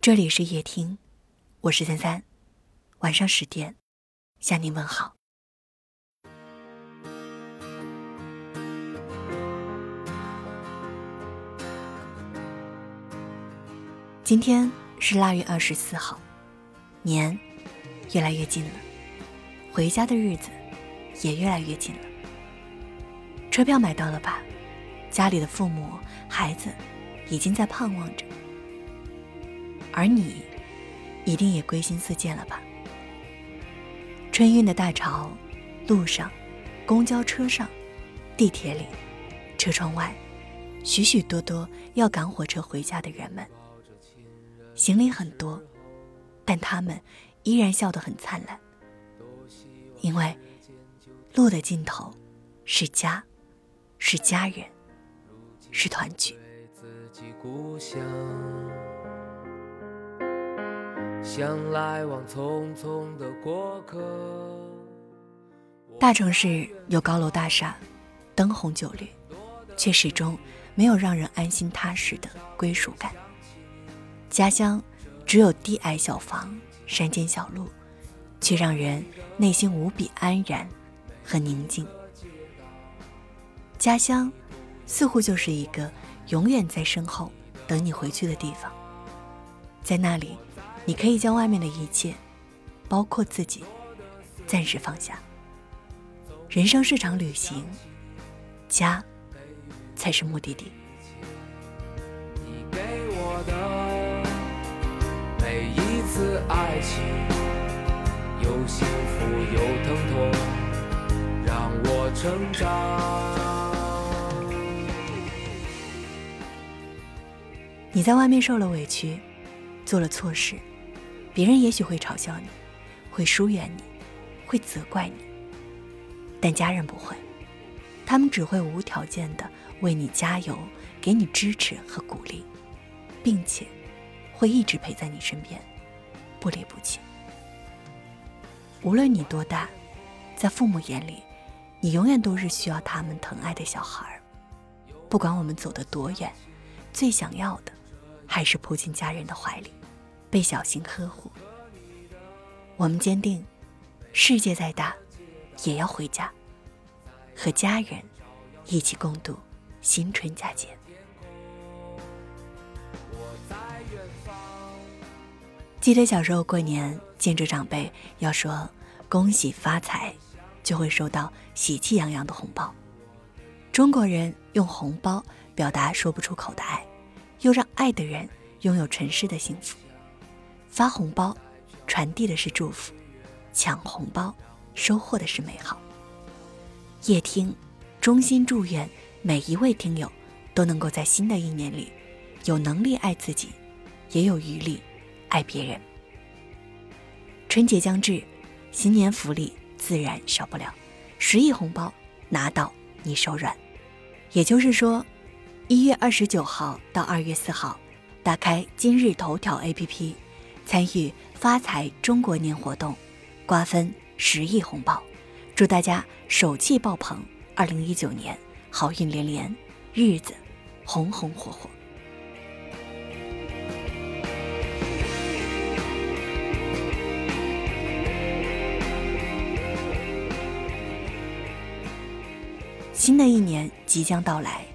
这里是夜听，我是三三，晚上十点向您问好。今天是腊月二十四号，年越来越近了，回家的日子也越来越近了。车票买到了吧？家里的父母、孩子已经在盼望着。而你，一定也归心似箭了吧？春运的大潮，路上、公交车上、地铁里、车窗外，许许多多要赶火车回家的人们，行李很多，但他们依然笑得很灿烂，因为路的尽头是家，是家人，是团聚。像来往匆匆的过客。大城市有高楼大厦，灯红酒绿，却始终没有让人安心踏实的归属感。家乡只有低矮小房、山间小路，却让人内心无比安然和宁静。家乡似乎就是一个永远在身后等你回去的地方，在那里。你可以将外面的一切，包括自己，暂时放下。人生是场旅行，家才是目的地。你给我的每一次爱情，有幸福有疼痛，让我成长。你在外面受了委屈，做了错事。别人也许会嘲笑你，会疏远你，会责怪你，但家人不会，他们只会无条件的为你加油，给你支持和鼓励，并且会一直陪在你身边，不离不弃。无论你多大，在父母眼里，你永远都是需要他们疼爱的小孩儿。不管我们走得多远，最想要的还是扑进家人的怀里。被小心呵护，我们坚定，世界再大，也要回家，和家人一起共度新春佳节。记得小时候过年，见着长辈要说“恭喜发财”，就会收到喜气洋洋的红包。中国人用红包表达说不出口的爱，又让爱的人拥有尘世的幸福。发红包，传递的是祝福；抢红包，收获的是美好。夜听，衷心祝愿每一位听友都能够在新的一年里，有能力爱自己，也有余力爱别人。春节将至，新年福利自然少不了，十亿红包拿到你手软。也就是说，一月二十九号到二月四号，打开今日头条 APP。参与发财中国年活动，瓜分十亿红包，祝大家手气爆棚！二零一九年好运连连，日子红红火火。新的一年即将到来，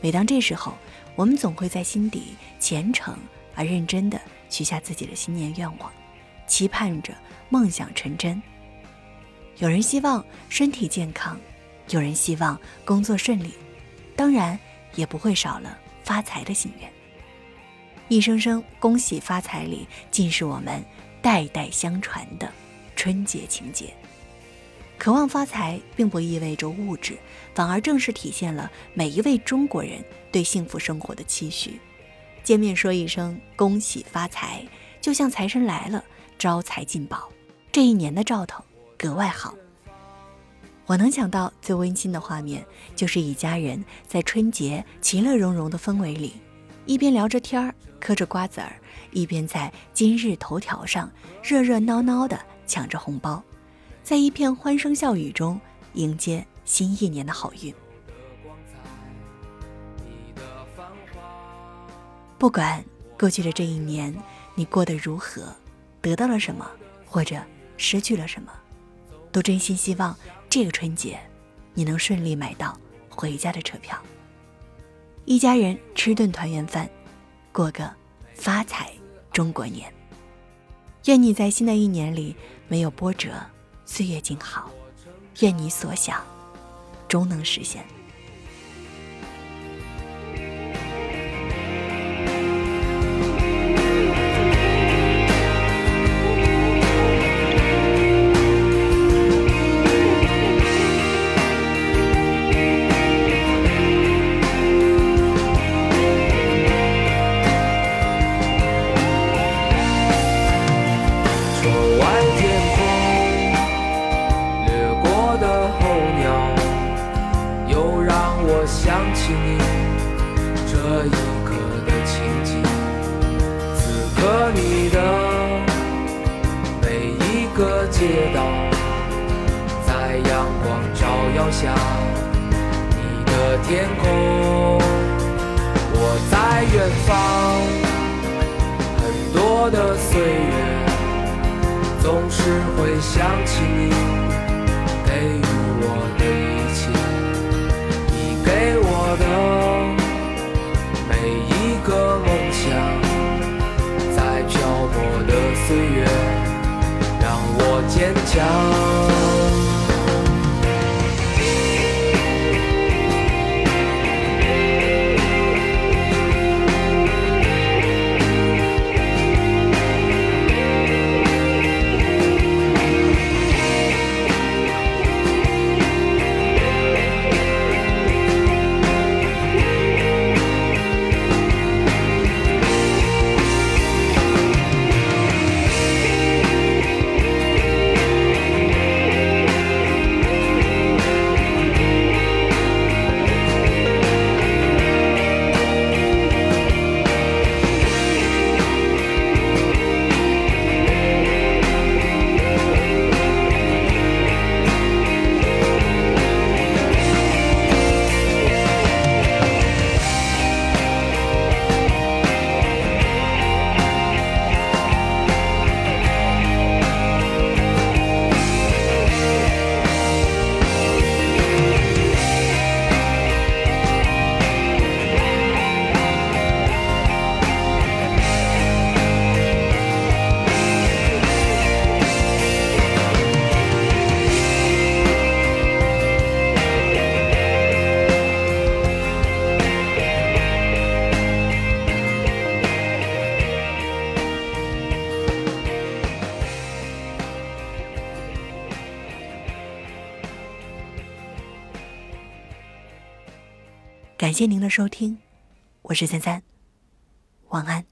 每当这时候，我们总会在心底虔诚而认真的。许下自己的新年愿望，期盼着梦想成真。有人希望身体健康，有人希望工作顺利，当然也不会少了发财的心愿。一声声恭喜发财里，尽是我们代代相传的春节情节。渴望发财，并不意味着物质，反而正是体现了每一位中国人对幸福生活的期许。见面说一声恭喜发财，就像财神来了，招财进宝，这一年的兆头格外好。我能想到最温馨的画面，就是一家人在春节其乐融融的氛围里，一边聊着天儿，嗑着瓜子儿，一边在今日头条上热热闹闹的抢着红包，在一片欢声笑语中迎接新一年的好运。不管过去的这一年你过得如何，得到了什么，或者失去了什么，都真心希望这个春节你能顺利买到回家的车票，一家人吃顿团圆饭，过个发财中国年。愿你在新的一年里没有波折，岁月静好。愿你所想，终能实现。下，你的天空，我在远方。很多的岁月，总是会想起你给予我的一切，你给我的每一个梦想，在漂泊的岁月让。我坚强。感谢您的收听，我是三三，晚安。